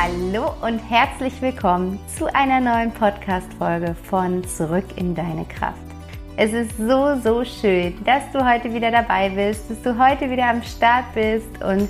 Hallo und herzlich willkommen zu einer neuen Podcast-Folge von Zurück in deine Kraft. Es ist so, so schön, dass du heute wieder dabei bist, dass du heute wieder am Start bist und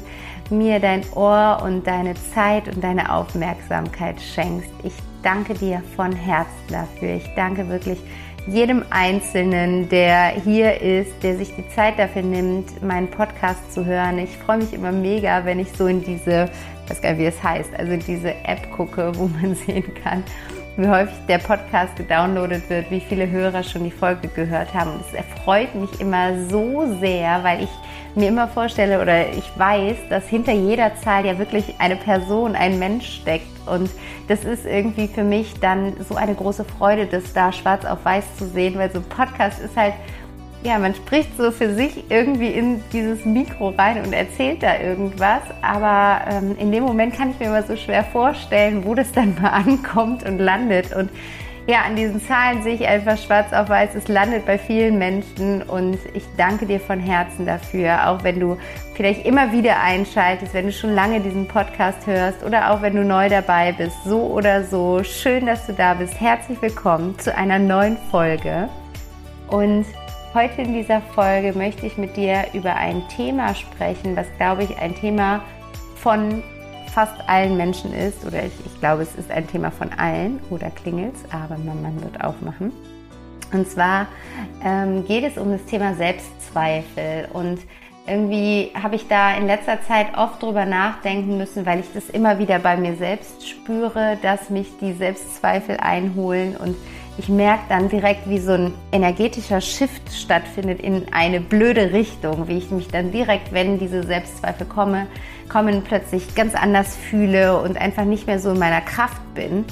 mir dein Ohr und deine Zeit und deine Aufmerksamkeit schenkst. Ich danke dir von Herzen dafür. Ich danke wirklich jedem Einzelnen, der hier ist, der sich die Zeit dafür nimmt, meinen Podcast zu hören. Ich freue mich immer mega, wenn ich so in diese, ich weiß gar nicht, wie es heißt, also diese App gucke, wo man sehen kann, wie häufig der Podcast gedownloadet wird, wie viele Hörer schon die Folge gehört haben. Und es erfreut mich immer so sehr, weil ich mir immer vorstelle oder ich weiß, dass hinter jeder Zahl ja wirklich eine Person, ein Mensch steckt. Und das ist irgendwie für mich dann so eine große Freude, das da schwarz auf weiß zu sehen, weil so ein Podcast ist halt, ja, man spricht so für sich irgendwie in dieses Mikro rein und erzählt da irgendwas. Aber ähm, in dem Moment kann ich mir immer so schwer vorstellen, wo das dann mal ankommt und landet. Und ja, an diesen Zahlen sehe ich einfach schwarz auf weiß, es landet bei vielen Menschen und ich danke dir von Herzen dafür, auch wenn du vielleicht immer wieder einschaltest, wenn du schon lange diesen Podcast hörst oder auch wenn du neu dabei bist, so oder so. Schön, dass du da bist. Herzlich willkommen zu einer neuen Folge. Und heute in dieser Folge möchte ich mit dir über ein Thema sprechen, was glaube ich ein Thema von fast allen Menschen ist, oder ich, ich glaube, es ist ein Thema von allen, oder klingelt's, aber mein Mann wird aufmachen. Und zwar ähm, geht es um das Thema Selbstzweifel und irgendwie habe ich da in letzter Zeit oft drüber nachdenken müssen, weil ich das immer wieder bei mir selbst spüre, dass mich die Selbstzweifel einholen und ich merke dann direkt, wie so ein energetischer Shift stattfindet in eine blöde Richtung, wie ich mich dann direkt, wenn diese Selbstzweifel komme, kommen, plötzlich ganz anders fühle und einfach nicht mehr so in meiner Kraft bin.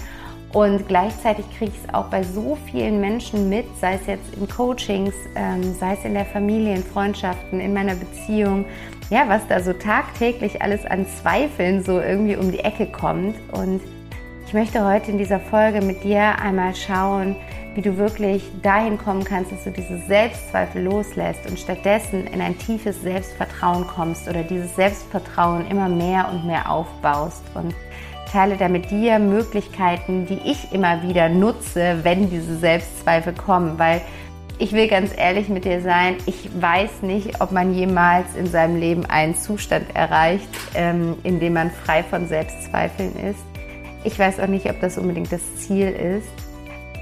Und gleichzeitig kriege ich es auch bei so vielen Menschen mit, sei es jetzt in Coachings, ähm, sei es in der Familie, in Freundschaften, in meiner Beziehung, ja, was da so tagtäglich alles an Zweifeln so irgendwie um die Ecke kommt. Und ich möchte heute in dieser Folge mit dir einmal schauen, wie du wirklich dahin kommen kannst, dass du diese Selbstzweifel loslässt und stattdessen in ein tiefes Selbstvertrauen kommst oder dieses Selbstvertrauen immer mehr und mehr aufbaust und teile da mit dir Möglichkeiten, die ich immer wieder nutze, wenn diese Selbstzweifel kommen, weil ich will ganz ehrlich mit dir sein, ich weiß nicht, ob man jemals in seinem Leben einen Zustand erreicht, ähm, in dem man frei von Selbstzweifeln ist. Ich weiß auch nicht, ob das unbedingt das Ziel ist,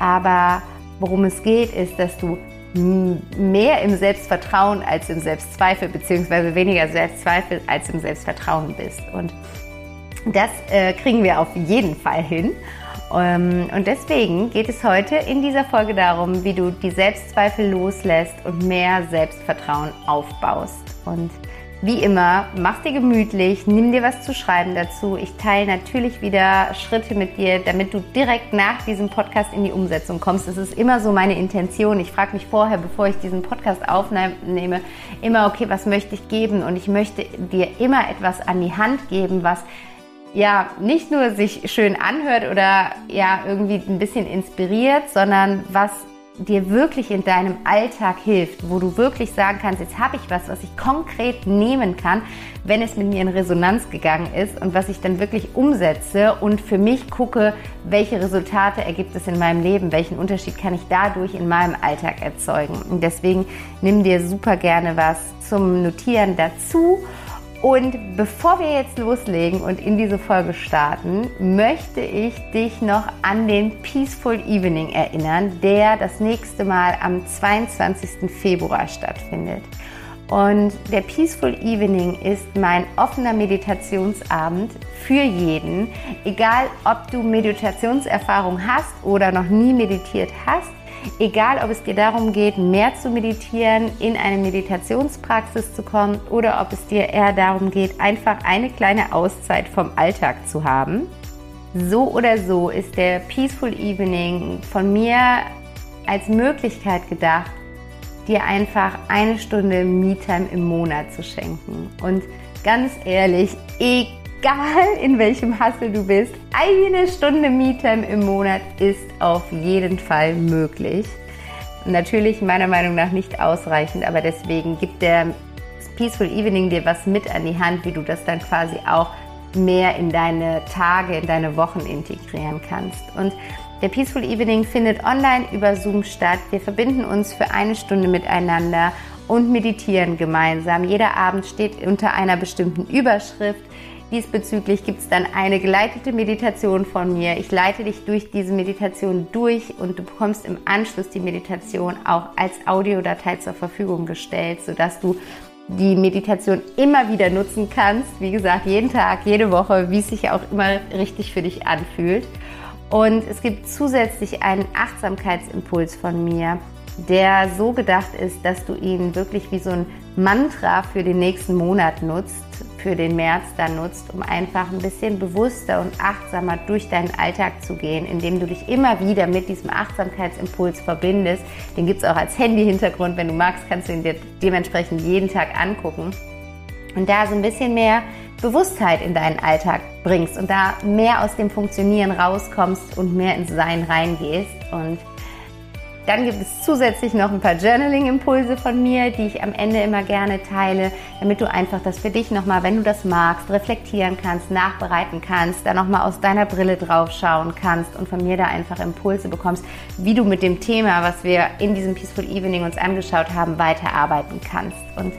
aber worum es geht, ist, dass du mehr im Selbstvertrauen als im Selbstzweifel, beziehungsweise weniger Selbstzweifel als im Selbstvertrauen bist. Und das äh, kriegen wir auf jeden Fall hin. Ähm, und deswegen geht es heute in dieser Folge darum, wie du die Selbstzweifel loslässt und mehr Selbstvertrauen aufbaust. Und wie immer, mach dir gemütlich, nimm dir was zu schreiben dazu. Ich teile natürlich wieder Schritte mit dir, damit du direkt nach diesem Podcast in die Umsetzung kommst. Das ist immer so meine Intention. Ich frage mich vorher, bevor ich diesen Podcast aufnehme, immer, okay, was möchte ich geben? Und ich möchte dir immer etwas an die Hand geben, was ja nicht nur sich schön anhört oder ja irgendwie ein bisschen inspiriert, sondern was dir wirklich in deinem Alltag hilft, wo du wirklich sagen kannst, jetzt habe ich was, was ich konkret nehmen kann, wenn es mit mir in Resonanz gegangen ist und was ich dann wirklich umsetze und für mich gucke, welche Resultate ergibt es in meinem Leben, welchen Unterschied kann ich dadurch in meinem Alltag erzeugen. Und deswegen nimm dir super gerne was zum Notieren dazu und bevor wir jetzt loslegen und in diese Folge starten, möchte ich dich noch an den Peaceful Evening erinnern, der das nächste Mal am 22. Februar stattfindet. Und der Peaceful Evening ist mein offener Meditationsabend für jeden, egal ob du Meditationserfahrung hast oder noch nie meditiert hast Egal, ob es dir darum geht, mehr zu meditieren, in eine Meditationspraxis zu kommen oder ob es dir eher darum geht, einfach eine kleine Auszeit vom Alltag zu haben. So oder so ist der Peaceful Evening von mir als Möglichkeit gedacht, dir einfach eine Stunde Me-Time im Monat zu schenken. Und ganz ehrlich, egal egal in welchem Hassel du bist, eine Stunde Me-Time im Monat ist auf jeden Fall möglich. Natürlich meiner Meinung nach nicht ausreichend, aber deswegen gibt der Peaceful Evening dir was mit an die Hand, wie du das dann quasi auch mehr in deine Tage, in deine Wochen integrieren kannst. Und der Peaceful Evening findet online über Zoom statt. Wir verbinden uns für eine Stunde miteinander und meditieren gemeinsam. Jeder Abend steht unter einer bestimmten Überschrift. Diesbezüglich gibt es dann eine geleitete Meditation von mir. Ich leite dich durch diese Meditation durch und du bekommst im Anschluss die Meditation auch als Audiodatei zur Verfügung gestellt, sodass du die Meditation immer wieder nutzen kannst. Wie gesagt, jeden Tag, jede Woche, wie es sich auch immer richtig für dich anfühlt. Und es gibt zusätzlich einen Achtsamkeitsimpuls von mir, der so gedacht ist, dass du ihn wirklich wie so ein Mantra für den nächsten Monat nutzt, für den März dann nutzt, um einfach ein bisschen bewusster und achtsamer durch deinen Alltag zu gehen, indem du dich immer wieder mit diesem Achtsamkeitsimpuls verbindest. Den gibt es auch als Handy-Hintergrund. Wenn du magst, kannst du ihn dir dementsprechend jeden Tag angucken. Und da so ein bisschen mehr Bewusstheit in deinen Alltag bringst und da mehr aus dem Funktionieren rauskommst und mehr ins Sein reingehst. Und dann gibt es zusätzlich noch ein paar Journaling-Impulse von mir, die ich am Ende immer gerne teile, damit du einfach das für dich nochmal, wenn du das magst, reflektieren kannst, nachbereiten kannst, da nochmal aus deiner Brille drauf schauen kannst und von mir da einfach Impulse bekommst, wie du mit dem Thema, was wir in diesem Peaceful Evening uns angeschaut haben, weiterarbeiten kannst. Und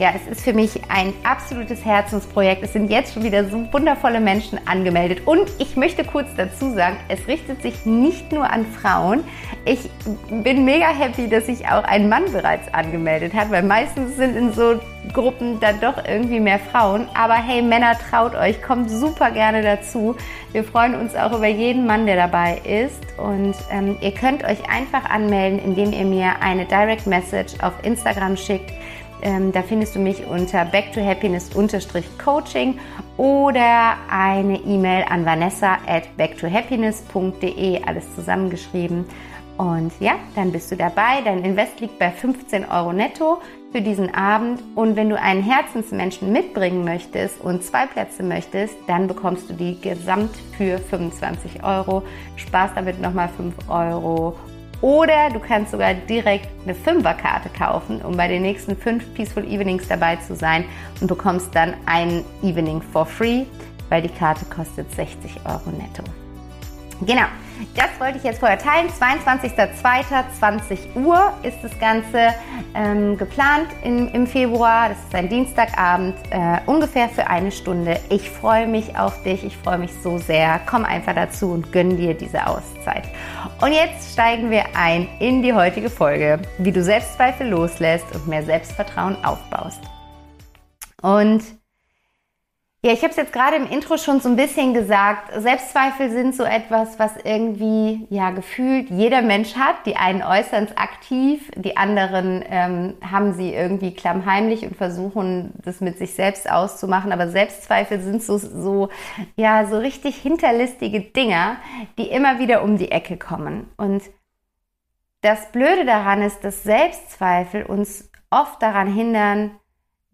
ja, es ist für mich ein absolutes Herzensprojekt. Es sind jetzt schon wieder so wundervolle Menschen angemeldet. Und ich möchte kurz dazu sagen, es richtet sich nicht nur an Frauen. Ich bin mega happy, dass sich auch ein Mann bereits angemeldet hat, weil meistens sind in so Gruppen dann doch irgendwie mehr Frauen. Aber hey, Männer, traut euch, kommt super gerne dazu. Wir freuen uns auch über jeden Mann, der dabei ist. Und ähm, ihr könnt euch einfach anmelden, indem ihr mir eine Direct Message auf Instagram schickt ähm, da findest du mich unter backtohappiness-coaching oder eine E-Mail an vanessa at backtohappiness.de, alles zusammengeschrieben. Und ja, dann bist du dabei. Dein Invest liegt bei 15 Euro netto für diesen Abend. Und wenn du einen Herzensmenschen mitbringen möchtest und zwei Plätze möchtest, dann bekommst du die gesamt für 25 Euro. Spaß damit nochmal 5 Euro oder du kannst sogar direkt eine Fünferkarte kaufen, um bei den nächsten fünf Peaceful Evenings dabei zu sein und bekommst dann ein Evening for free, weil die Karte kostet 60 Euro netto. Genau, das wollte ich jetzt vorher teilen. 22.02.20 Uhr ist das Ganze ähm, geplant im, im, Februar. Das ist ein Dienstagabend, äh, ungefähr für eine Stunde. Ich freue mich auf dich, ich freue mich so sehr. Komm einfach dazu und gönn dir diese Auszeit. Und jetzt steigen wir ein in die heutige Folge, wie du Selbstzweifel loslässt und mehr Selbstvertrauen aufbaust. Und ja, ich habe es jetzt gerade im Intro schon so ein bisschen gesagt. Selbstzweifel sind so etwas, was irgendwie ja gefühlt jeder Mensch hat. Die einen äußern es aktiv, die anderen ähm, haben sie irgendwie klammheimlich und versuchen, das mit sich selbst auszumachen. Aber Selbstzweifel sind so, so ja so richtig hinterlistige Dinger, die immer wieder um die Ecke kommen. Und das Blöde daran ist, dass Selbstzweifel uns oft daran hindern,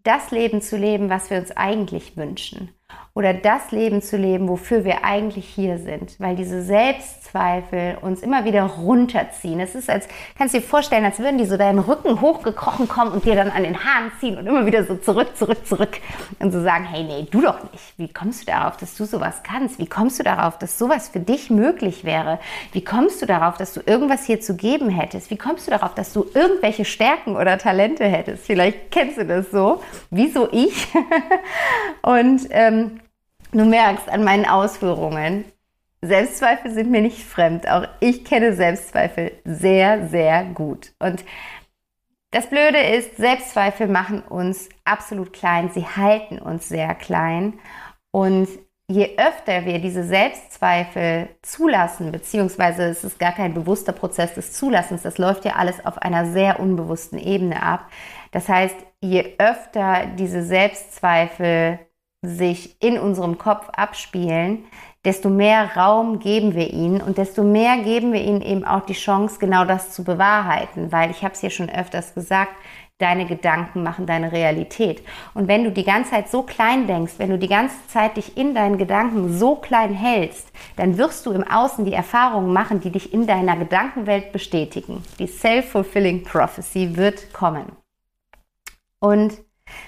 das Leben zu leben, was wir uns eigentlich wünschen. Oder das Leben zu leben, wofür wir eigentlich hier sind. Weil diese Selbstzweifel uns immer wieder runterziehen. Es ist, als kannst du dir vorstellen, als würden die so deinen Rücken hochgekrochen kommen und dir dann an den Haaren ziehen und immer wieder so zurück, zurück, zurück. Und so sagen, hey, nee, du doch nicht. Wie kommst du darauf, dass du sowas kannst? Wie kommst du darauf, dass sowas für dich möglich wäre? Wie kommst du darauf, dass du irgendwas hier zu geben hättest? Wie kommst du darauf, dass du irgendwelche Stärken oder Talente hättest? Vielleicht kennst du das so. Wieso ich? und ähm, Du merkst an meinen Ausführungen, Selbstzweifel sind mir nicht fremd. Auch ich kenne Selbstzweifel sehr, sehr gut. Und das Blöde ist, Selbstzweifel machen uns absolut klein. Sie halten uns sehr klein. Und je öfter wir diese Selbstzweifel zulassen, beziehungsweise es ist gar kein bewusster Prozess des Zulassens, das läuft ja alles auf einer sehr unbewussten Ebene ab. Das heißt, je öfter diese Selbstzweifel sich in unserem Kopf abspielen, desto mehr Raum geben wir ihnen und desto mehr geben wir ihnen eben auch die Chance, genau das zu bewahrheiten, weil ich habe es hier schon öfters gesagt, deine Gedanken machen deine Realität. Und wenn du die ganze Zeit so klein denkst, wenn du die ganze Zeit dich in deinen Gedanken so klein hältst, dann wirst du im Außen die Erfahrungen machen, die dich in deiner Gedankenwelt bestätigen. Die Self-Fulfilling Prophecy wird kommen. Und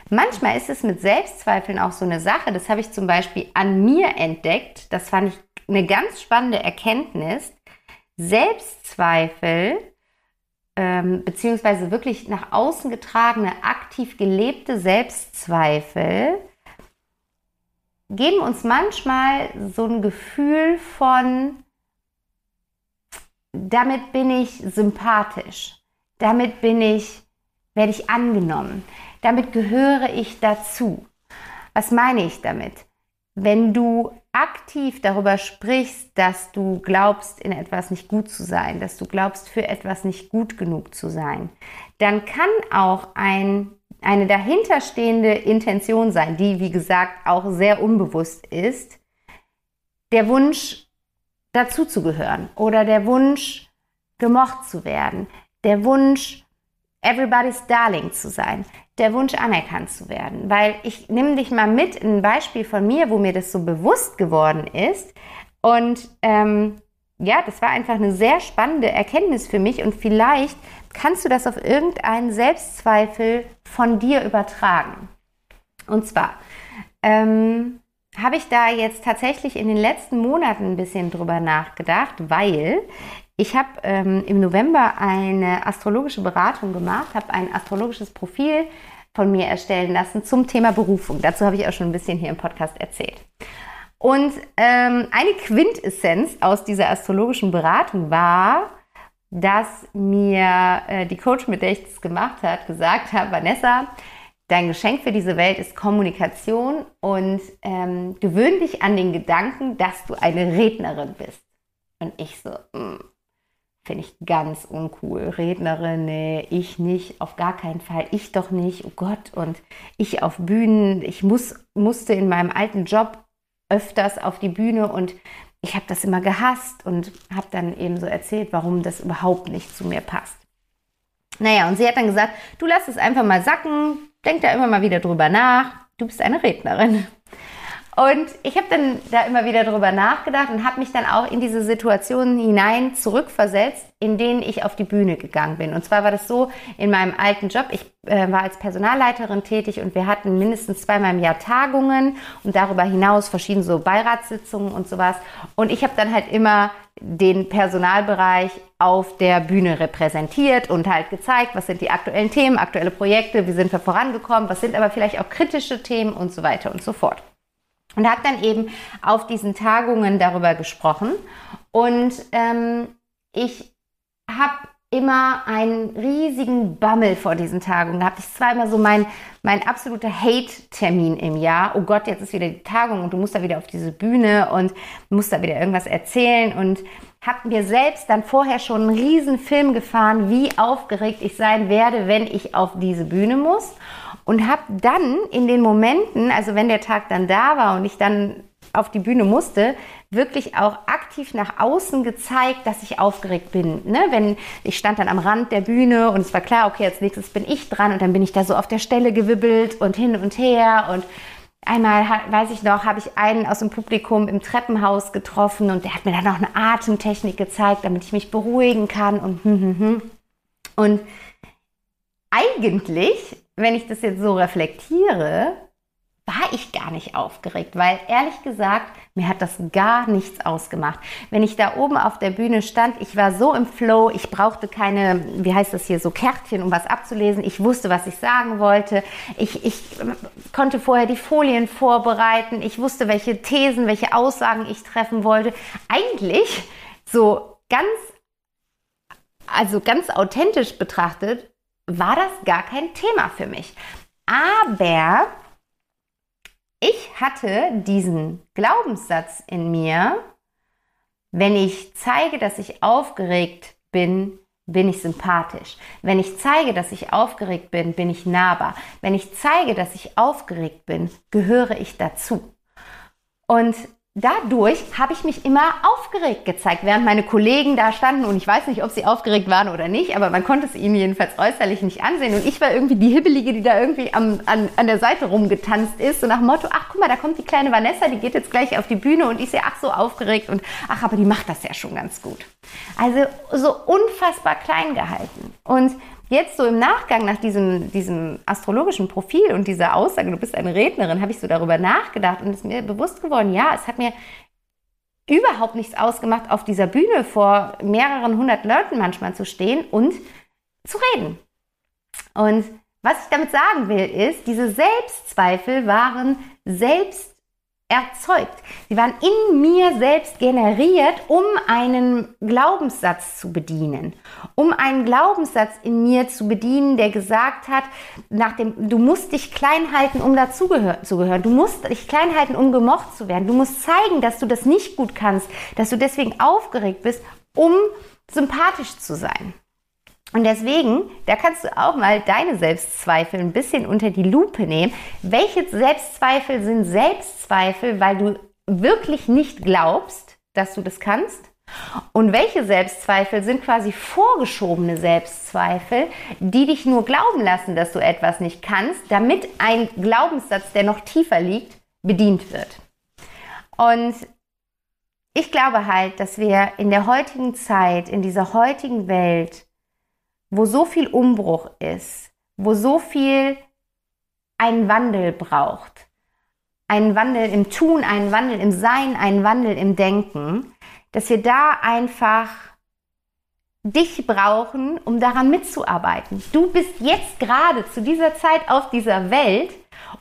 Manchmal ist es mit Selbstzweifeln auch so eine Sache, das habe ich zum Beispiel an mir entdeckt, das fand ich eine ganz spannende Erkenntnis. Selbstzweifel ähm, beziehungsweise wirklich nach außen getragene, aktiv gelebte Selbstzweifel geben uns manchmal so ein Gefühl von, damit bin ich sympathisch, damit bin ich, werde ich angenommen, damit gehöre ich dazu. Was meine ich damit? Wenn du aktiv darüber sprichst, dass du glaubst, in etwas nicht gut zu sein, dass du glaubst, für etwas nicht gut genug zu sein, dann kann auch ein, eine dahinterstehende Intention sein, die, wie gesagt, auch sehr unbewusst ist, der Wunsch, dazuzugehören oder der Wunsch, gemocht zu werden, der Wunsch, everybody's darling zu sein, der Wunsch anerkannt zu werden. Weil ich nehme dich mal mit in ein Beispiel von mir, wo mir das so bewusst geworden ist. Und ähm, ja, das war einfach eine sehr spannende Erkenntnis für mich und vielleicht kannst du das auf irgendeinen Selbstzweifel von dir übertragen. Und zwar ähm, habe ich da jetzt tatsächlich in den letzten Monaten ein bisschen drüber nachgedacht, weil ich habe ähm, im November eine astrologische Beratung gemacht, habe ein astrologisches Profil von mir erstellen lassen zum Thema Berufung. Dazu habe ich auch schon ein bisschen hier im Podcast erzählt. Und ähm, eine Quintessenz aus dieser astrologischen Beratung war, dass mir äh, die Coach, mit der ich das gemacht habe, gesagt hat, Vanessa, dein Geschenk für diese Welt ist Kommunikation und ähm, gewöhn dich an den Gedanken, dass du eine Rednerin bist. Und ich so, mh, mm, Finde ich ganz uncool. Rednerin, nee, ich nicht, auf gar keinen Fall. Ich doch nicht, oh Gott. Und ich auf Bühnen, ich muss, musste in meinem alten Job öfters auf die Bühne und ich habe das immer gehasst und habe dann eben so erzählt, warum das überhaupt nicht zu mir passt. Naja, und sie hat dann gesagt, du lass es einfach mal sacken, denk da immer mal wieder drüber nach, du bist eine Rednerin. Und ich habe dann da immer wieder drüber nachgedacht und habe mich dann auch in diese Situationen hinein zurückversetzt, in denen ich auf die Bühne gegangen bin. Und zwar war das so in meinem alten Job. Ich äh, war als Personalleiterin tätig und wir hatten mindestens zweimal im Jahr Tagungen und darüber hinaus verschiedene so Beiratssitzungen und sowas. Und ich habe dann halt immer den Personalbereich auf der Bühne repräsentiert und halt gezeigt, was sind die aktuellen Themen, aktuelle Projekte, wie sind wir vorangekommen, was sind aber vielleicht auch kritische Themen und so weiter und so fort. Und habe dann eben auf diesen Tagungen darüber gesprochen. Und ähm, ich habe immer einen riesigen Bammel vor diesen Tagungen gehabt. Ich war immer so mein, mein absoluter Hate-Termin im Jahr. Oh Gott, jetzt ist wieder die Tagung und du musst da wieder auf diese Bühne und musst da wieder irgendwas erzählen. Und habe mir selbst dann vorher schon einen riesen Film gefahren, wie aufgeregt ich sein werde, wenn ich auf diese Bühne muss und habe dann in den Momenten, also wenn der Tag dann da war und ich dann auf die Bühne musste, wirklich auch aktiv nach außen gezeigt, dass ich aufgeregt bin. Ne? Wenn ich stand dann am Rand der Bühne und es war klar, okay, als nächstes bin ich dran und dann bin ich da so auf der Stelle gewibbelt und hin und her und Einmal, weiß ich noch, habe ich einen aus dem Publikum im Treppenhaus getroffen und der hat mir dann noch eine Atemtechnik gezeigt, damit ich mich beruhigen kann und hm, hm, hm. Und eigentlich wenn ich das jetzt so reflektiere, war ich gar nicht aufgeregt, weil ehrlich gesagt, mir hat das gar nichts ausgemacht. Wenn ich da oben auf der Bühne stand, ich war so im Flow, ich brauchte keine, wie heißt das hier, so Kärtchen, um was abzulesen. Ich wusste, was ich sagen wollte. Ich, ich konnte vorher die Folien vorbereiten. Ich wusste, welche Thesen, welche Aussagen ich treffen wollte. Eigentlich so ganz, also ganz authentisch betrachtet, war das gar kein Thema für mich. Aber ich hatte diesen Glaubenssatz in mir, wenn ich zeige, dass ich aufgeregt bin, bin ich sympathisch. Wenn ich zeige, dass ich aufgeregt bin, bin ich nahbar. Wenn ich zeige, dass ich aufgeregt bin, gehöre ich dazu. Und dadurch habe ich mich immer aufgeregt gezeigt, während meine Kollegen da standen. Und ich weiß nicht, ob sie aufgeregt waren oder nicht, aber man konnte es ihnen jedenfalls äußerlich nicht ansehen. Und ich war irgendwie die Hibbelige, die da irgendwie am, an, an der Seite rumgetanzt ist. Und nach dem Motto, ach guck mal, da kommt die kleine Vanessa, die geht jetzt gleich auf die Bühne. Und ich sehe, ach so aufgeregt. Und ach, aber die macht das ja schon ganz gut. Also so unfassbar klein gehalten. Und jetzt so im Nachgang nach diesem, diesem astrologischen Profil und dieser Aussage, du bist eine Rednerin, habe ich so darüber nachgedacht und ist mir bewusst geworden, ja, es hat mir überhaupt nichts ausgemacht, auf dieser Bühne vor mehreren hundert Leuten manchmal zu stehen und zu reden. Und was ich damit sagen will, ist, diese Selbstzweifel waren selbst erzeugt. Sie waren in mir selbst generiert, um einen Glaubenssatz zu bedienen. Um einen Glaubenssatz in mir zu bedienen, der gesagt hat, nach dem, du musst dich klein halten, um dazugehören. Du musst dich klein halten, um gemocht zu werden. Du musst zeigen, dass du das nicht gut kannst, dass du deswegen aufgeregt bist, um sympathisch zu sein. Und deswegen, da kannst du auch mal deine Selbstzweifel ein bisschen unter die Lupe nehmen. Welche Selbstzweifel sind Selbstzweifel, weil du wirklich nicht glaubst, dass du das kannst? Und welche Selbstzweifel sind quasi vorgeschobene Selbstzweifel, die dich nur glauben lassen, dass du etwas nicht kannst, damit ein Glaubenssatz, der noch tiefer liegt, bedient wird? Und ich glaube halt, dass wir in der heutigen Zeit, in dieser heutigen Welt, wo so viel Umbruch ist, wo so viel einen Wandel braucht. Einen Wandel im Tun, einen Wandel im Sein, einen Wandel im Denken, dass wir da einfach dich brauchen, um daran mitzuarbeiten. Du bist jetzt gerade zu dieser Zeit auf dieser Welt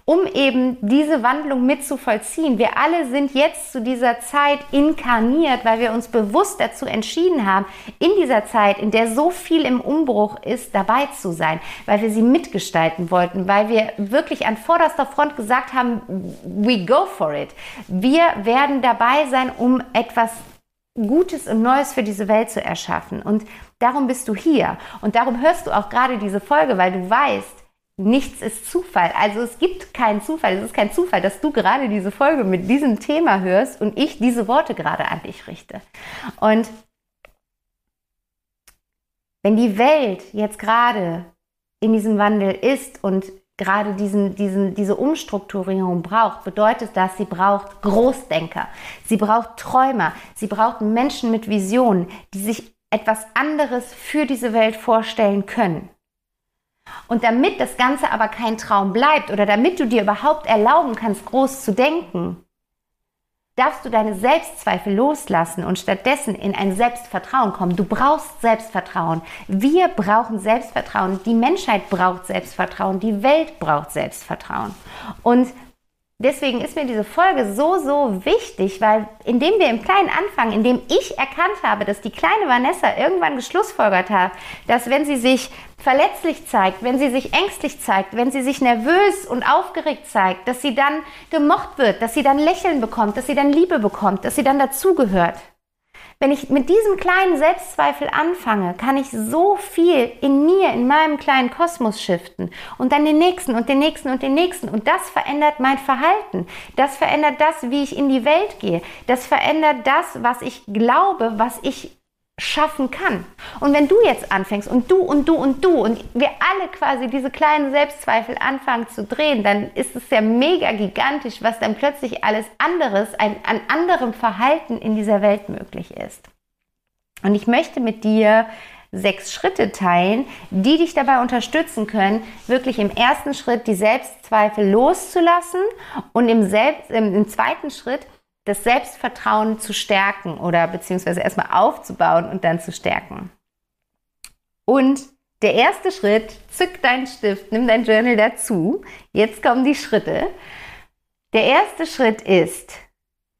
um eben diese Wandlung mit zu vollziehen. Wir alle sind jetzt zu dieser Zeit inkarniert, weil wir uns bewusst dazu entschieden haben, in dieser Zeit, in der so viel im Umbruch ist, dabei zu sein, weil wir sie mitgestalten wollten, weil wir wirklich an vorderster Front gesagt haben, we go for it. Wir werden dabei sein, um etwas Gutes und Neues für diese Welt zu erschaffen. Und darum bist du hier. Und darum hörst du auch gerade diese Folge, weil du weißt, nichts ist Zufall. Also es gibt keinen Zufall. Es ist kein Zufall, dass du gerade diese Folge mit diesem Thema hörst und ich diese Worte gerade an dich richte. Und wenn die Welt jetzt gerade in diesem Wandel ist und gerade diesen, diesen, diese Umstrukturierung braucht, bedeutet das, sie braucht Großdenker, sie braucht Träumer, sie braucht Menschen mit Visionen, die sich etwas anderes für diese Welt vorstellen können. Und damit das Ganze aber kein Traum bleibt oder damit du dir überhaupt erlauben kannst, groß zu denken, darfst du deine Selbstzweifel loslassen und stattdessen in ein Selbstvertrauen kommen. Du brauchst Selbstvertrauen. Wir brauchen Selbstvertrauen. Die Menschheit braucht Selbstvertrauen. Die Welt braucht Selbstvertrauen. Und deswegen ist mir diese Folge so, so wichtig, weil indem wir im Kleinen anfangen, indem ich erkannt habe, dass die kleine Vanessa irgendwann geschlussfolgert hat, dass wenn sie sich verletzlich zeigt, wenn sie sich ängstlich zeigt, wenn sie sich nervös und aufgeregt zeigt, dass sie dann gemocht wird, dass sie dann Lächeln bekommt, dass sie dann Liebe bekommt, dass sie dann dazugehört. Wenn ich mit diesem kleinen Selbstzweifel anfange, kann ich so viel in mir, in meinem kleinen Kosmos shiften und dann den nächsten und den nächsten und den nächsten. Und das verändert mein Verhalten. Das verändert das, wie ich in die Welt gehe. Das verändert das, was ich glaube, was ich schaffen kann. Und wenn du jetzt anfängst und du und du und du und wir alle quasi diese kleinen Selbstzweifel anfangen zu drehen, dann ist es ja mega gigantisch, was dann plötzlich alles anderes, ein, an anderem Verhalten in dieser Welt möglich ist. Und ich möchte mit dir sechs Schritte teilen, die dich dabei unterstützen können, wirklich im ersten Schritt die Selbstzweifel loszulassen und im, Selbst, im zweiten Schritt das Selbstvertrauen zu stärken oder beziehungsweise erstmal aufzubauen und dann zu stärken. Und der erste Schritt, zück deinen Stift, nimm dein Journal dazu. Jetzt kommen die Schritte. Der erste Schritt ist,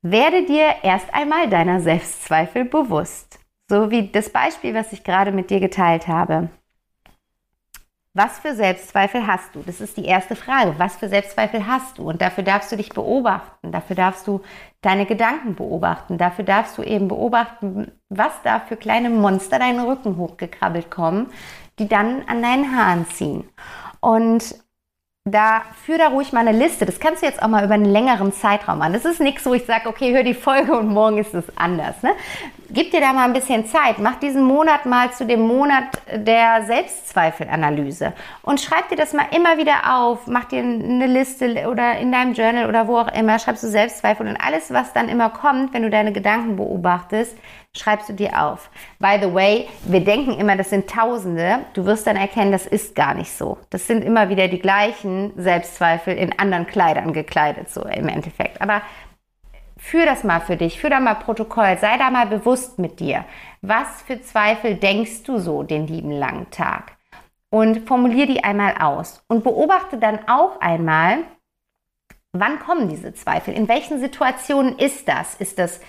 werde dir erst einmal deiner Selbstzweifel bewusst. So wie das Beispiel, was ich gerade mit dir geteilt habe. Was für Selbstzweifel hast du? Das ist die erste Frage. Was für Selbstzweifel hast du? Und dafür darfst du dich beobachten. Dafür darfst du deine Gedanken beobachten. Dafür darfst du eben beobachten, was da für kleine Monster deinen Rücken hochgekrabbelt kommen, die dann an deinen Haaren ziehen. Und da führ da ruhig mal eine Liste. Das kannst du jetzt auch mal über einen längeren Zeitraum an. Das ist nichts, wo ich sage, okay, hör die Folge und morgen ist es anders. Ne? Gib dir da mal ein bisschen Zeit. Mach diesen Monat mal zu dem Monat der Selbstzweifelanalyse und schreib dir das mal immer wieder auf. Mach dir eine Liste oder in deinem Journal oder wo auch immer, schreibst du Selbstzweifel und alles, was dann immer kommt, wenn du deine Gedanken beobachtest, schreibst du dir auf. By the way, wir denken immer, das sind Tausende. Du wirst dann erkennen, das ist gar nicht so. Das sind immer wieder die gleichen Selbstzweifel in anderen Kleidern gekleidet, so im Endeffekt. Aber führ das mal für dich, führ da mal Protokoll, sei da mal bewusst mit dir. Was für Zweifel denkst du so den lieben langen Tag? Und formulier die einmal aus und beobachte dann auch einmal, wann kommen diese Zweifel? In welchen Situationen ist das? Ist das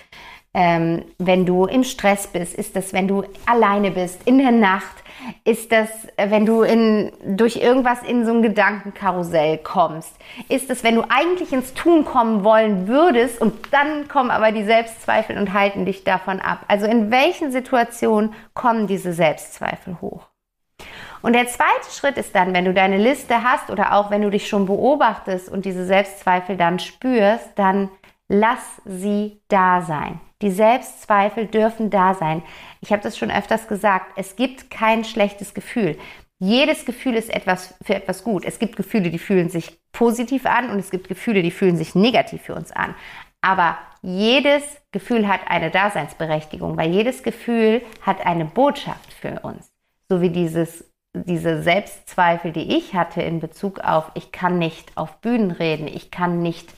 ähm, wenn du im Stress bist? Ist das, wenn du alleine bist, in der Nacht? Ist das, äh, wenn du in, durch irgendwas in so ein Gedankenkarussell kommst? Ist das, wenn du eigentlich ins Tun kommen wollen würdest und dann kommen aber die Selbstzweifel und halten dich davon ab? Also in welchen Situationen kommen diese Selbstzweifel hoch? Und der zweite Schritt ist dann, wenn du deine Liste hast oder auch wenn du dich schon beobachtest und diese Selbstzweifel dann spürst, dann lass sie da sein. Die Selbstzweifel dürfen da sein. Ich habe das schon öfters gesagt. Es gibt kein schlechtes Gefühl. Jedes Gefühl ist etwas für etwas gut. Es gibt Gefühle, die fühlen sich positiv an und es gibt Gefühle, die fühlen sich negativ für uns an. Aber jedes Gefühl hat eine Daseinsberechtigung, weil jedes Gefühl hat eine Botschaft für uns. So wie dieses, diese Selbstzweifel, die ich hatte in Bezug auf, ich kann nicht auf Bühnen reden, ich kann nicht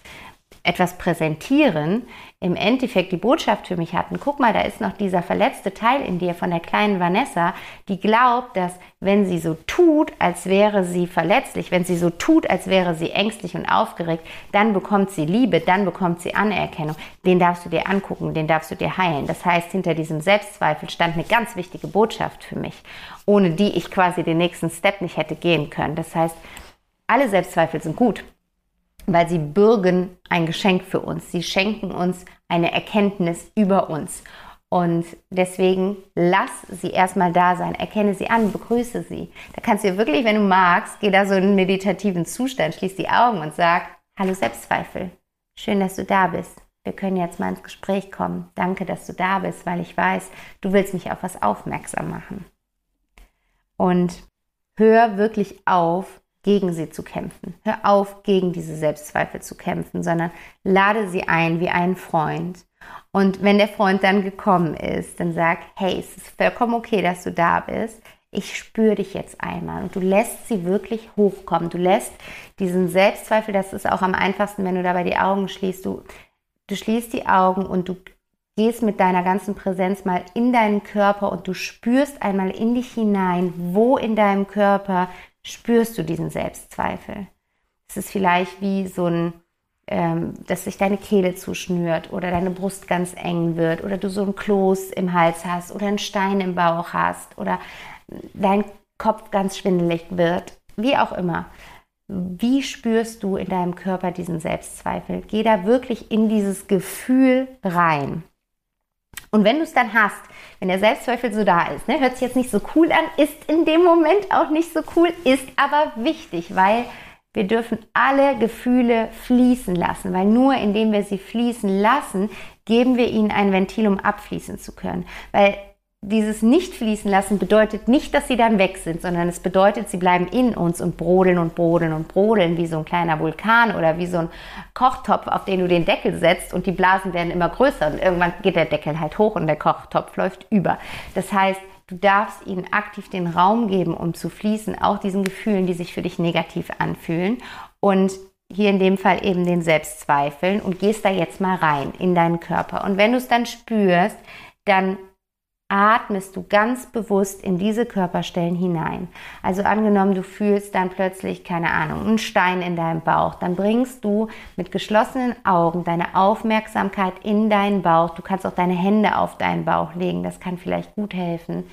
etwas präsentieren, im Endeffekt die Botschaft für mich hatten, guck mal, da ist noch dieser verletzte Teil in dir von der kleinen Vanessa, die glaubt, dass wenn sie so tut, als wäre sie verletzlich, wenn sie so tut, als wäre sie ängstlich und aufgeregt, dann bekommt sie Liebe, dann bekommt sie Anerkennung. Den darfst du dir angucken, den darfst du dir heilen. Das heißt, hinter diesem Selbstzweifel stand eine ganz wichtige Botschaft für mich, ohne die ich quasi den nächsten Step nicht hätte gehen können. Das heißt, alle Selbstzweifel sind gut weil sie bürgen ein Geschenk für uns. Sie schenken uns eine Erkenntnis über uns. Und deswegen lass sie erstmal da sein, erkenne sie an, begrüße sie. Da kannst du wirklich, wenn du magst, geh da so in einen meditativen Zustand, schließ die Augen und sag, hallo Selbstzweifel, schön, dass du da bist. Wir können jetzt mal ins Gespräch kommen. Danke, dass du da bist, weil ich weiß, du willst mich auf was aufmerksam machen. Und hör wirklich auf, gegen sie zu kämpfen. Hör auf, gegen diese Selbstzweifel zu kämpfen, sondern lade sie ein wie einen Freund. Und wenn der Freund dann gekommen ist, dann sag, hey, es ist vollkommen okay, dass du da bist. Ich spüre dich jetzt einmal. Und du lässt sie wirklich hochkommen. Du lässt diesen Selbstzweifel, das ist auch am einfachsten, wenn du dabei die Augen schließt. Du, du schließt die Augen und du gehst mit deiner ganzen Präsenz mal in deinen Körper und du spürst einmal in dich hinein, wo in deinem Körper spürst du diesen Selbstzweifel. Es ist vielleicht wie so ein, ähm, dass sich deine Kehle zuschnürt oder deine Brust ganz eng wird oder du so ein Kloß im Hals hast oder einen Stein im Bauch hast oder dein Kopf ganz schwindelig wird, wie auch immer. Wie spürst du in deinem Körper diesen Selbstzweifel? Geh da wirklich in dieses Gefühl rein. Und wenn du es dann hast, wenn der Selbstzweifel so da ist, ne, hört sich jetzt nicht so cool an, ist in dem Moment auch nicht so cool, ist aber wichtig, weil wir dürfen alle Gefühle fließen lassen, weil nur indem wir sie fließen lassen, geben wir ihnen ein Ventil, um abfließen zu können. Weil dieses Nicht-Fließen lassen bedeutet nicht, dass sie dann weg sind, sondern es bedeutet, sie bleiben in uns und brodeln und brodeln und brodeln wie so ein kleiner Vulkan oder wie so ein Kochtopf, auf den du den Deckel setzt und die Blasen werden immer größer und irgendwann geht der Deckel halt hoch und der Kochtopf läuft über. Das heißt, du darfst ihnen aktiv den Raum geben, um zu fließen, auch diesen Gefühlen, die sich für dich negativ anfühlen und hier in dem Fall eben den Selbstzweifeln und gehst da jetzt mal rein in deinen Körper. Und wenn du es dann spürst, dann atmest du ganz bewusst in diese Körperstellen hinein. Also angenommen, du fühlst dann plötzlich, keine Ahnung, einen Stein in deinem Bauch, dann bringst du mit geschlossenen Augen deine Aufmerksamkeit in deinen Bauch. Du kannst auch deine Hände auf deinen Bauch legen, das kann vielleicht gut helfen.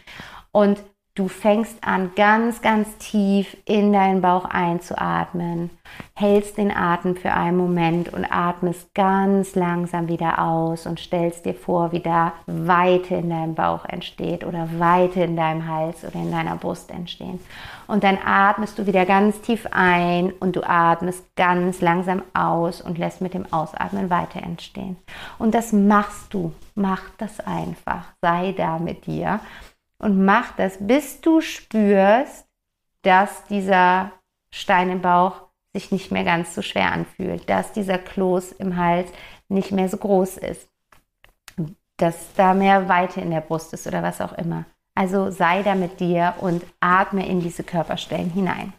Und Du fängst an, ganz, ganz tief in deinen Bauch einzuatmen, hältst den Atem für einen Moment und atmest ganz langsam wieder aus und stellst dir vor, wie da Weite in deinem Bauch entsteht oder Weite in deinem Hals oder in deiner Brust entstehen. Und dann atmest du wieder ganz tief ein und du atmest ganz langsam aus und lässt mit dem Ausatmen Weite entstehen. Und das machst du. Mach das einfach. Sei da mit dir und mach das, bis du spürst, dass dieser Stein im Bauch sich nicht mehr ganz so schwer anfühlt, dass dieser Kloß im Hals nicht mehr so groß ist, dass da mehr Weite in der Brust ist oder was auch immer. Also sei da mit dir und atme in diese Körperstellen hinein.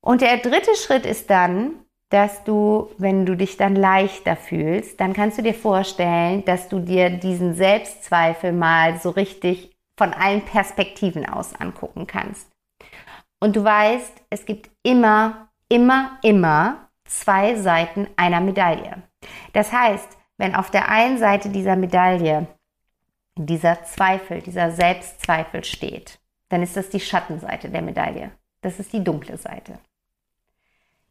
Und der dritte Schritt ist dann, dass du, wenn du dich dann leichter fühlst, dann kannst du dir vorstellen, dass du dir diesen Selbstzweifel mal so richtig von allen Perspektiven aus angucken kannst. Und du weißt, es gibt immer, immer, immer zwei Seiten einer Medaille. Das heißt, wenn auf der einen Seite dieser Medaille dieser Zweifel, dieser Selbstzweifel steht, dann ist das die Schattenseite der Medaille. Das ist die dunkle Seite.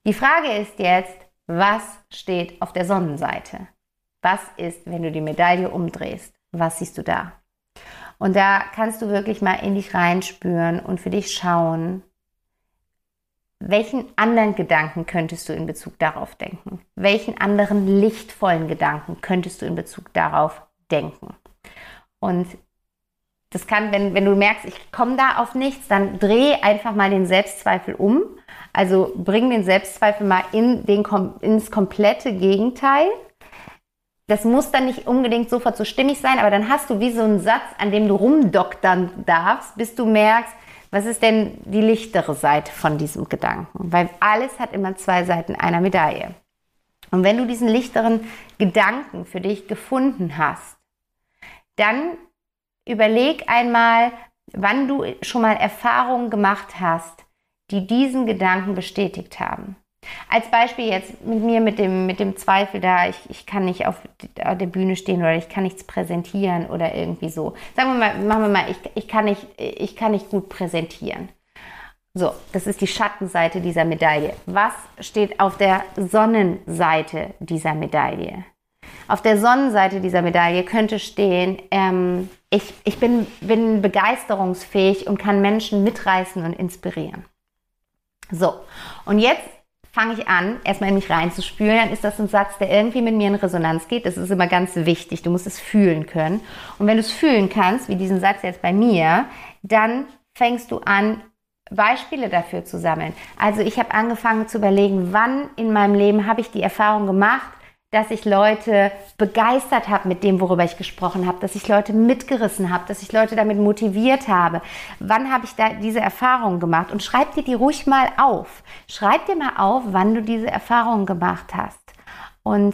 Die Frage ist jetzt, was steht auf der Sonnenseite? Was ist, wenn du die Medaille umdrehst? Was siehst du da? Und da kannst du wirklich mal in dich reinspüren und für dich schauen, welchen anderen Gedanken könntest du in Bezug darauf denken? Welchen anderen lichtvollen Gedanken könntest du in Bezug darauf denken? Und das kann, wenn, wenn du merkst, ich komme da auf nichts, dann dreh einfach mal den Selbstzweifel um also bring den Selbstzweifel mal in den, ins komplette Gegenteil. Das muss dann nicht unbedingt sofort so stimmig sein, aber dann hast du wie so einen Satz, an dem du rumdoktern darfst, bis du merkst, was ist denn die lichtere Seite von diesem Gedanken? Weil alles hat immer zwei Seiten einer Medaille. Und wenn du diesen lichteren Gedanken für dich gefunden hast, dann überleg einmal, wann du schon mal Erfahrungen gemacht hast, die diesen Gedanken bestätigt haben. Als Beispiel jetzt mit mir mit dem, mit dem Zweifel da, ich, ich kann nicht auf der Bühne stehen oder ich kann nichts präsentieren oder irgendwie so. Sagen wir mal, machen wir mal, ich, ich, kann, nicht, ich kann nicht gut präsentieren. So, das ist die Schattenseite dieser Medaille. Was steht auf der Sonnenseite dieser Medaille? Auf der Sonnenseite dieser Medaille könnte stehen, ähm, ich, ich bin, bin begeisterungsfähig und kann Menschen mitreißen und inspirieren. So, und jetzt fange ich an, erstmal in mich reinzuspülen, dann ist das ein Satz, der irgendwie mit mir in Resonanz geht. Das ist immer ganz wichtig. Du musst es fühlen können. Und wenn du es fühlen kannst, wie diesen Satz jetzt bei mir, dann fängst du an, Beispiele dafür zu sammeln. Also ich habe angefangen zu überlegen, wann in meinem Leben habe ich die Erfahrung gemacht, dass ich Leute begeistert habe mit dem, worüber ich gesprochen habe, dass ich Leute mitgerissen habe, dass ich Leute damit motiviert habe. Wann habe ich da diese Erfahrungen gemacht? Und schreib dir die ruhig mal auf. Schreib dir mal auf, wann du diese Erfahrungen gemacht hast und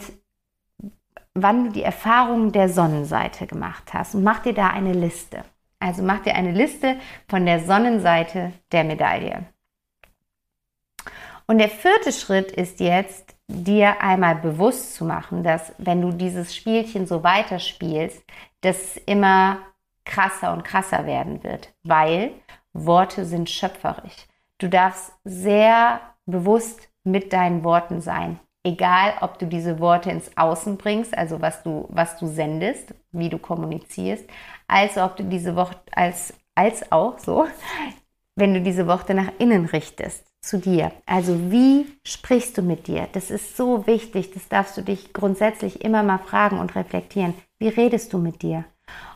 wann du die Erfahrungen der Sonnenseite gemacht hast. Und mach dir da eine Liste. Also mach dir eine Liste von der Sonnenseite der Medaille. Und der vierte Schritt ist jetzt, dir einmal bewusst zu machen, dass wenn du dieses Spielchen so weiterspielst, das immer krasser und krasser werden wird, weil Worte sind schöpferisch. Du darfst sehr bewusst mit deinen Worten sein. Egal, ob du diese Worte ins Außen bringst, also was du, was du sendest, wie du kommunizierst, als ob du diese Worte als, als auch so, wenn du diese Worte nach innen richtest zu dir. Also wie sprichst du mit dir? Das ist so wichtig. Das darfst du dich grundsätzlich immer mal fragen und reflektieren. Wie redest du mit dir?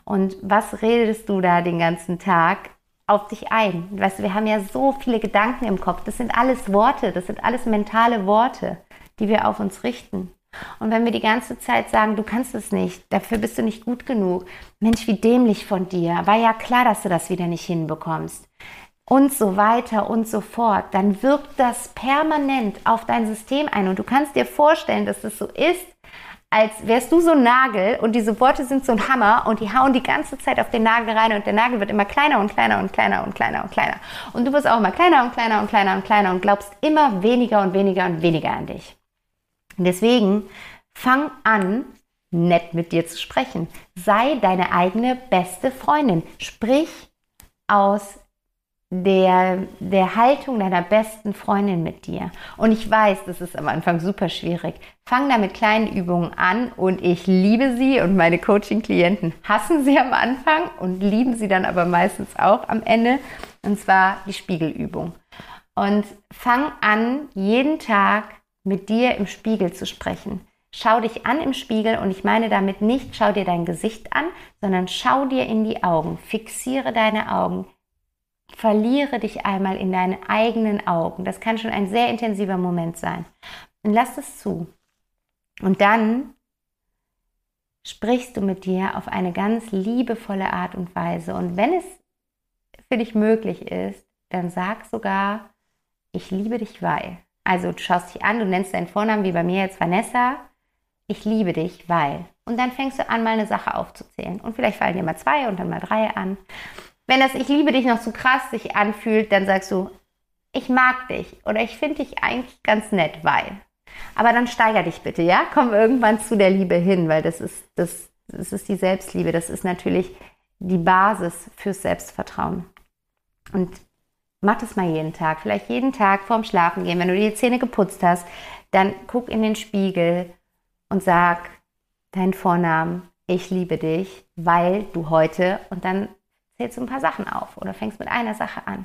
Und was redest du da den ganzen Tag auf dich ein? Weißt du, wir haben ja so viele Gedanken im Kopf. Das sind alles Worte. Das sind alles mentale Worte, die wir auf uns richten. Und wenn wir die ganze Zeit sagen, du kannst es nicht, dafür bist du nicht gut genug, Mensch, wie dämlich von dir, war ja klar, dass du das wieder nicht hinbekommst und so weiter und so fort, dann wirkt das permanent auf dein System ein. Und du kannst dir vorstellen, dass das so ist, als wärst du so ein Nagel und diese Worte sind so ein Hammer und die hauen die ganze Zeit auf den Nagel rein und der Nagel wird immer kleiner und kleiner und kleiner und kleiner und kleiner. Und du wirst auch immer kleiner und kleiner und kleiner und kleiner und glaubst immer weniger und weniger und weniger an dich. Deswegen fang an, nett mit dir zu sprechen. Sei deine eigene beste Freundin. Sprich aus der, der Haltung deiner besten Freundin mit dir. Und ich weiß, das ist am Anfang super schwierig. Fang da mit kleinen Übungen an und ich liebe sie und meine Coaching-Klienten hassen sie am Anfang und lieben sie dann aber meistens auch am Ende. Und zwar die Spiegelübung. Und fang an, jeden Tag mit dir im Spiegel zu sprechen. Schau dich an im Spiegel und ich meine damit nicht, schau dir dein Gesicht an, sondern schau dir in die Augen, fixiere deine Augen, verliere dich einmal in deinen eigenen Augen. Das kann schon ein sehr intensiver Moment sein. Und lass es zu. Und dann sprichst du mit dir auf eine ganz liebevolle Art und Weise. Und wenn es für dich möglich ist, dann sag sogar, ich liebe dich, weil. Also du schaust dich an, du nennst deinen Vornamen wie bei mir jetzt Vanessa. Ich liebe dich, weil. Und dann fängst du an, mal eine Sache aufzuzählen. Und vielleicht fallen dir mal zwei und dann mal drei an. Wenn das Ich liebe dich noch zu krass sich anfühlt, dann sagst du, ich mag dich oder ich finde dich eigentlich ganz nett, weil. Aber dann steiger dich bitte, ja? Komm irgendwann zu der Liebe hin, weil das ist, das, das ist die Selbstliebe. Das ist natürlich die Basis fürs Selbstvertrauen. Und mach das mal jeden Tag. Vielleicht jeden Tag vorm Schlafen gehen. Wenn du die Zähne geputzt hast, dann guck in den Spiegel und sag deinen Vornamen. Ich liebe dich, weil du heute und dann zählst du ein paar Sachen auf oder fängst mit einer Sache an.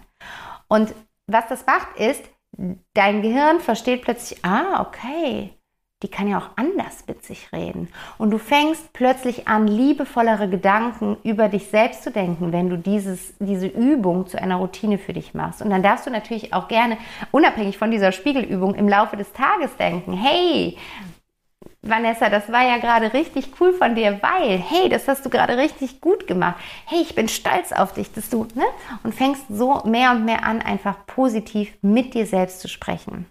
Und was das macht, ist, dein Gehirn versteht plötzlich, ah, okay, die kann ja auch anders mit sich reden. Und du fängst plötzlich an, liebevollere Gedanken über dich selbst zu denken, wenn du dieses, diese Übung zu einer Routine für dich machst. Und dann darfst du natürlich auch gerne, unabhängig von dieser Spiegelübung, im Laufe des Tages denken, hey, Vanessa, das war ja gerade richtig cool von dir, weil, hey, das hast du gerade richtig gut gemacht. Hey, ich bin stolz auf dich, dass du, ne? Und fängst so mehr und mehr an, einfach positiv mit dir selbst zu sprechen.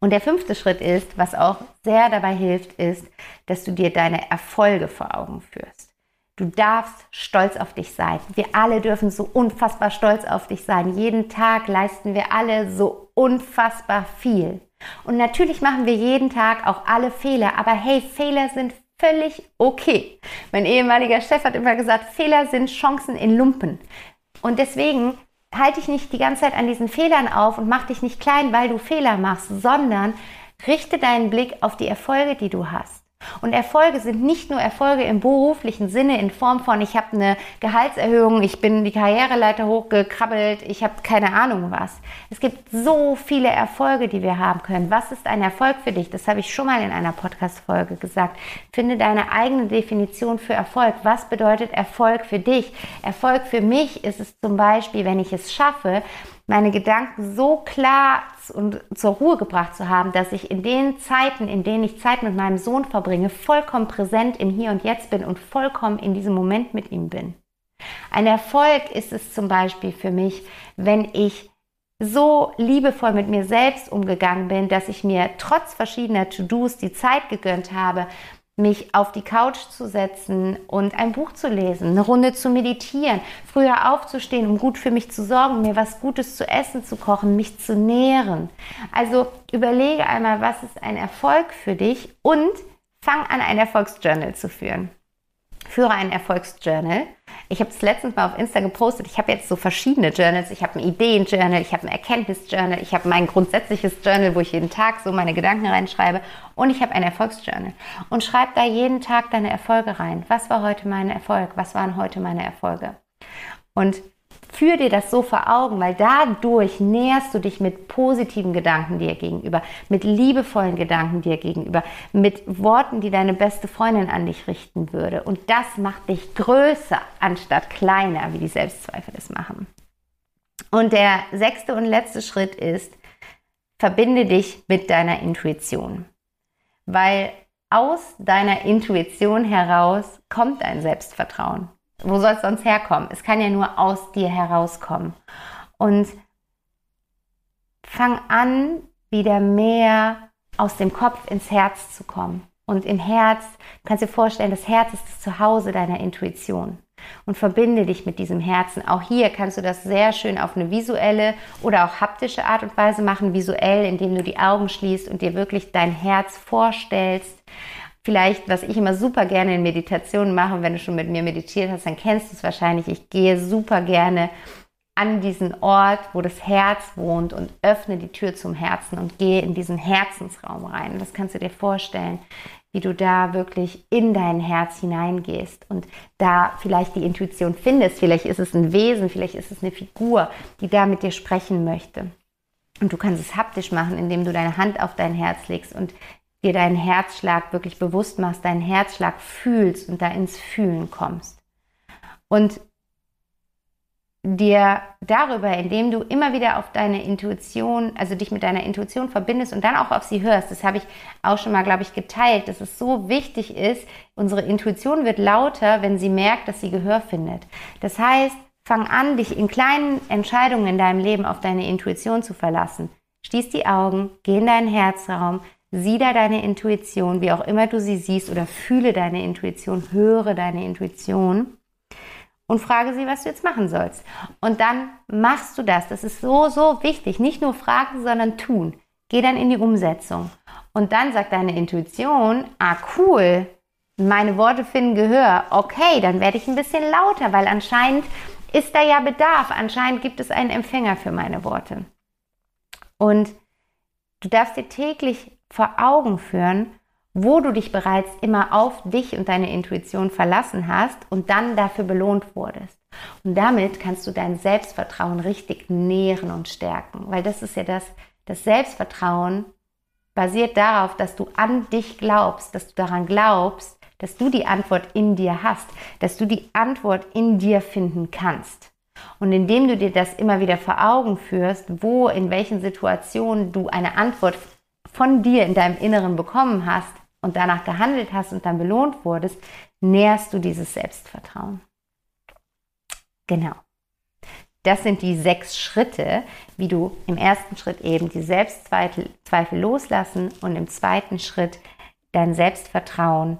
Und der fünfte Schritt ist, was auch sehr dabei hilft, ist, dass du dir deine Erfolge vor Augen führst. Du darfst stolz auf dich sein. Wir alle dürfen so unfassbar stolz auf dich sein. Jeden Tag leisten wir alle so unfassbar viel. Und natürlich machen wir jeden Tag auch alle Fehler, aber hey, Fehler sind völlig okay. Mein ehemaliger Chef hat immer gesagt, Fehler sind Chancen in Lumpen. Und deswegen halte dich nicht die ganze Zeit an diesen Fehlern auf und mach dich nicht klein, weil du Fehler machst, sondern richte deinen Blick auf die Erfolge, die du hast. Und Erfolge sind nicht nur Erfolge im beruflichen Sinne in Form von, ich habe eine Gehaltserhöhung, ich bin die Karriereleiter hochgekrabbelt, ich habe keine Ahnung was. Es gibt so viele Erfolge, die wir haben können. Was ist ein Erfolg für dich? Das habe ich schon mal in einer Podcast-Folge gesagt. Finde deine eigene Definition für Erfolg. Was bedeutet Erfolg für dich? Erfolg für mich ist es zum Beispiel, wenn ich es schaffe, meine Gedanken so klar und zur Ruhe gebracht zu haben, dass ich in den Zeiten, in denen ich Zeit mit meinem Sohn verbringe, vollkommen präsent im Hier und Jetzt bin und vollkommen in diesem Moment mit ihm bin. Ein Erfolg ist es zum Beispiel für mich, wenn ich so liebevoll mit mir selbst umgegangen bin, dass ich mir trotz verschiedener To-Dos die Zeit gegönnt habe, mich auf die Couch zu setzen und ein Buch zu lesen, eine Runde zu meditieren, früher aufzustehen, um gut für mich zu sorgen, mir was Gutes zu essen zu kochen, mich zu nähren. Also überlege einmal, was ist ein Erfolg für dich und fang an, ein Erfolgsjournal zu führen führe ein Erfolgsjournal. Ich habe es letztens mal auf Insta gepostet. Ich habe jetzt so verschiedene Journals. Ich habe ein Ideenjournal, ich habe ein Erkenntnisjournal, ich habe mein grundsätzliches Journal, wo ich jeden Tag so meine Gedanken reinschreibe und ich habe ein Erfolgsjournal. Und schreib da jeden Tag deine Erfolge rein. Was war heute mein Erfolg? Was waren heute meine Erfolge? Und Führ dir das so vor Augen, weil dadurch näherst du dich mit positiven Gedanken dir gegenüber, mit liebevollen Gedanken dir gegenüber, mit Worten, die deine beste Freundin an dich richten würde. Und das macht dich größer anstatt kleiner, wie die Selbstzweifel es machen. Und der sechste und letzte Schritt ist, verbinde dich mit deiner Intuition. Weil aus deiner Intuition heraus kommt dein Selbstvertrauen. Wo soll es sonst herkommen? Es kann ja nur aus dir herauskommen. Und fang an, wieder mehr aus dem Kopf ins Herz zu kommen. Und im Herz, du kannst dir vorstellen, das Herz ist das Zuhause deiner Intuition. Und verbinde dich mit diesem Herzen. Auch hier kannst du das sehr schön auf eine visuelle oder auch haptische Art und Weise machen. Visuell, indem du die Augen schließt und dir wirklich dein Herz vorstellst vielleicht, was ich immer super gerne in Meditationen mache, wenn du schon mit mir meditiert hast, dann kennst du es wahrscheinlich. Ich gehe super gerne an diesen Ort, wo das Herz wohnt und öffne die Tür zum Herzen und gehe in diesen Herzensraum rein. Das kannst du dir vorstellen, wie du da wirklich in dein Herz hineingehst und da vielleicht die Intuition findest. Vielleicht ist es ein Wesen, vielleicht ist es eine Figur, die da mit dir sprechen möchte. Und du kannst es haptisch machen, indem du deine Hand auf dein Herz legst und dir deinen Herzschlag wirklich bewusst machst, deinen Herzschlag fühlst und da ins Fühlen kommst. Und dir darüber, indem du immer wieder auf deine Intuition, also dich mit deiner Intuition verbindest und dann auch auf sie hörst. Das habe ich auch schon mal, glaube ich, geteilt, dass es so wichtig ist. Unsere Intuition wird lauter, wenn sie merkt, dass sie Gehör findet. Das heißt, fang an, dich in kleinen Entscheidungen in deinem Leben auf deine Intuition zu verlassen. Schließ die Augen, geh in deinen Herzraum, sieh da deine Intuition, wie auch immer du sie siehst oder fühle deine Intuition, höre deine Intuition und frage sie, was du jetzt machen sollst. Und dann machst du das. Das ist so, so wichtig. Nicht nur fragen, sondern tun. Geh dann in die Umsetzung. Und dann sagt deine Intuition, ah cool, meine Worte finden Gehör. Okay, dann werde ich ein bisschen lauter, weil anscheinend ist da ja Bedarf. Anscheinend gibt es einen Empfänger für meine Worte. Und du darfst dir täglich vor Augen führen, wo du dich bereits immer auf dich und deine Intuition verlassen hast und dann dafür belohnt wurdest. Und damit kannst du dein Selbstvertrauen richtig nähren und stärken, weil das ist ja das, das Selbstvertrauen basiert darauf, dass du an dich glaubst, dass du daran glaubst, dass du die Antwort in dir hast, dass du die Antwort in dir finden kannst. Und indem du dir das immer wieder vor Augen führst, wo, in welchen Situationen du eine Antwort von dir in deinem Inneren bekommen hast, und danach gehandelt hast und dann belohnt wurdest, nährst du dieses Selbstvertrauen. Genau. Das sind die sechs Schritte, wie du im ersten Schritt eben die Selbstzweifel loslassen und im zweiten Schritt dein Selbstvertrauen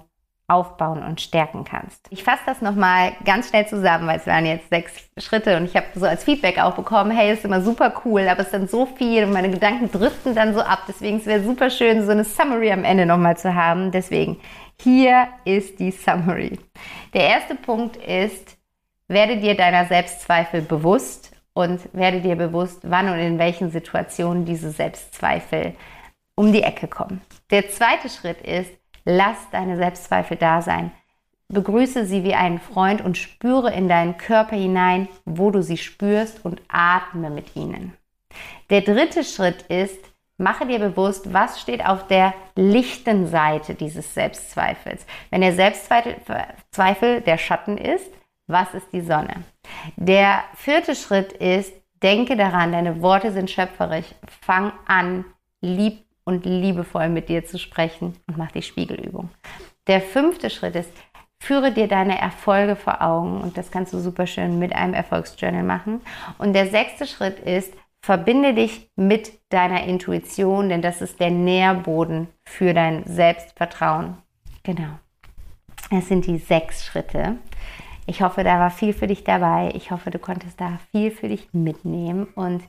aufbauen und stärken kannst. Ich fasse das nochmal ganz schnell zusammen, weil es waren jetzt sechs Schritte und ich habe so als Feedback auch bekommen, hey, ist immer super cool, aber es ist dann so viel und meine Gedanken driften dann so ab. Deswegen es wäre super schön, so eine Summary am Ende nochmal zu haben. Deswegen, hier ist die Summary. Der erste Punkt ist, werde dir deiner Selbstzweifel bewusst und werde dir bewusst, wann und in welchen Situationen diese Selbstzweifel um die Ecke kommen. Der zweite Schritt ist, Lass deine Selbstzweifel da sein. Begrüße sie wie einen Freund und spüre in deinen Körper hinein, wo du sie spürst und atme mit ihnen. Der dritte Schritt ist, mache dir bewusst, was steht auf der lichten Seite dieses Selbstzweifels. Wenn der Selbstzweifel der Schatten ist, was ist die Sonne? Der vierte Schritt ist, denke daran, deine Worte sind schöpferisch. Fang an, lieb und liebevoll mit dir zu sprechen und mach die Spiegelübung. Der fünfte Schritt ist, führe dir deine Erfolge vor Augen und das kannst du super schön mit einem Erfolgsjournal machen. Und der sechste Schritt ist, verbinde dich mit deiner Intuition, denn das ist der Nährboden für dein Selbstvertrauen. Genau. Das sind die sechs Schritte. Ich hoffe, da war viel für dich dabei. Ich hoffe, du konntest da viel für dich mitnehmen. Und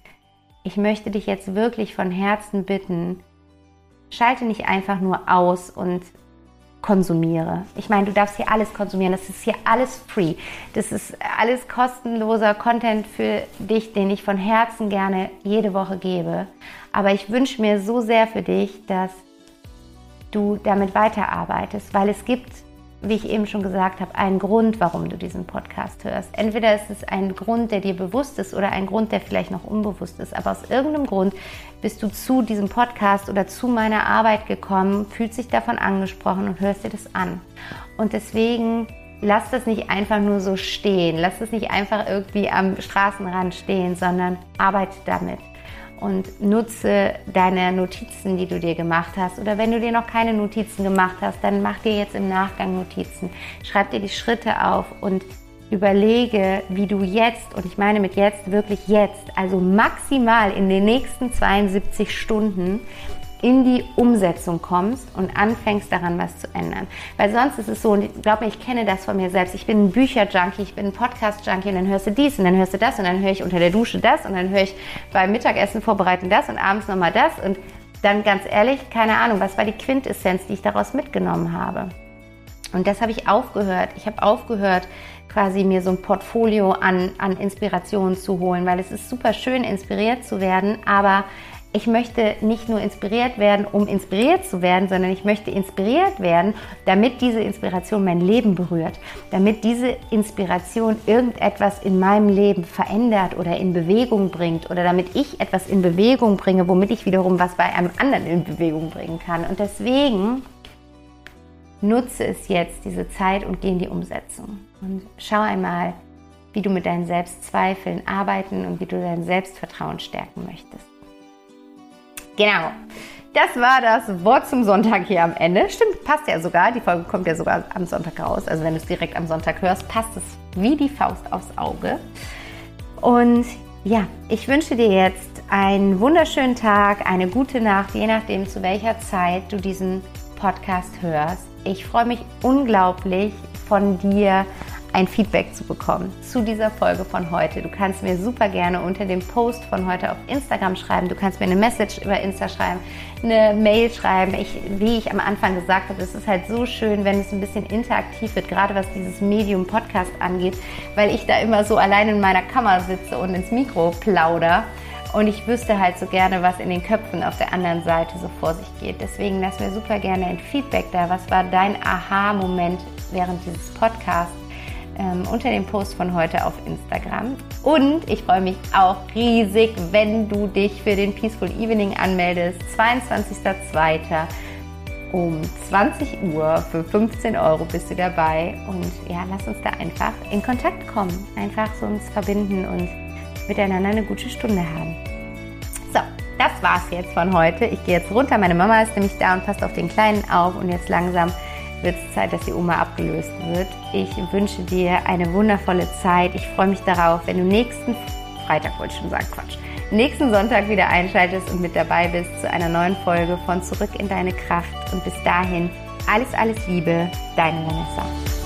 ich möchte dich jetzt wirklich von Herzen bitten, Schalte nicht einfach nur aus und konsumiere. Ich meine, du darfst hier alles konsumieren. Das ist hier alles free. Das ist alles kostenloser Content für dich, den ich von Herzen gerne jede Woche gebe. Aber ich wünsche mir so sehr für dich, dass du damit weiterarbeitest, weil es gibt wie ich eben schon gesagt habe, einen Grund, warum du diesen Podcast hörst. Entweder ist es ein Grund, der dir bewusst ist oder ein Grund, der vielleicht noch unbewusst ist. Aber aus irgendeinem Grund bist du zu diesem Podcast oder zu meiner Arbeit gekommen, fühlst dich davon angesprochen und hörst dir das an. Und deswegen lass das nicht einfach nur so stehen. Lass das nicht einfach irgendwie am Straßenrand stehen, sondern arbeite damit und nutze deine Notizen, die du dir gemacht hast. Oder wenn du dir noch keine Notizen gemacht hast, dann mach dir jetzt im Nachgang Notizen. Schreib dir die Schritte auf und überlege, wie du jetzt, und ich meine mit jetzt wirklich jetzt, also maximal in den nächsten 72 Stunden, in die Umsetzung kommst und anfängst daran was zu ändern. Weil sonst ist es so, und ich glaube, ich kenne das von mir selbst, ich bin ein Bücher-Junkie, ich bin ein Podcast-Junkie und dann hörst du dies und dann hörst du das und dann höre ich unter der Dusche das und dann höre ich beim Mittagessen vorbereiten das und abends nochmal das und dann ganz ehrlich, keine Ahnung, was war die Quintessenz, die ich daraus mitgenommen habe? Und das habe ich aufgehört. Ich habe aufgehört, quasi mir so ein Portfolio an, an Inspirationen zu holen, weil es ist super schön, inspiriert zu werden, aber ich möchte nicht nur inspiriert werden, um inspiriert zu werden, sondern ich möchte inspiriert werden, damit diese Inspiration mein Leben berührt, damit diese Inspiration irgendetwas in meinem Leben verändert oder in Bewegung bringt oder damit ich etwas in Bewegung bringe, womit ich wiederum was bei einem anderen in Bewegung bringen kann. Und deswegen nutze es jetzt, diese Zeit und geh in die Umsetzung. Und schau einmal, wie du mit deinen Selbstzweifeln arbeiten und wie du dein Selbstvertrauen stärken möchtest. Genau. Das war das Wort zum Sonntag hier am Ende. Stimmt, passt ja sogar. Die Folge kommt ja sogar am Sonntag raus. Also wenn du es direkt am Sonntag hörst, passt es wie die Faust aufs Auge. Und ja, ich wünsche dir jetzt einen wunderschönen Tag, eine gute Nacht, je nachdem, zu welcher Zeit du diesen Podcast hörst. Ich freue mich unglaublich von dir ein Feedback zu bekommen zu dieser Folge von heute. Du kannst mir super gerne unter dem Post von heute auf Instagram schreiben. Du kannst mir eine Message über Insta schreiben, eine Mail schreiben. Ich, wie ich am Anfang gesagt habe, es ist halt so schön, wenn es ein bisschen interaktiv wird, gerade was dieses Medium Podcast angeht, weil ich da immer so allein in meiner Kammer sitze und ins Mikro plauder. Und ich wüsste halt so gerne, was in den Köpfen auf der anderen Seite so vor sich geht. Deswegen lass mir super gerne ein Feedback da. Was war dein Aha-Moment während dieses Podcasts? Ähm, unter dem Post von heute auf Instagram. Und ich freue mich auch riesig, wenn du dich für den Peaceful Evening anmeldest. 22.02. um 20 Uhr für 15 Euro bist du dabei. Und ja, lass uns da einfach in Kontakt kommen. Einfach so uns verbinden und miteinander eine gute Stunde haben. So, das war's jetzt von heute. Ich gehe jetzt runter. Meine Mama ist nämlich da und passt auf den Kleinen auf. Und jetzt langsam wird es Zeit, dass die Oma abgelöst wird. Ich wünsche dir eine wundervolle Zeit. Ich freue mich darauf, wenn du nächsten Freitag, wollte ich schon sagen, Quatsch, nächsten Sonntag wieder einschaltest und mit dabei bist zu einer neuen Folge von Zurück in deine Kraft. Und bis dahin, alles, alles Liebe, deine Vanessa.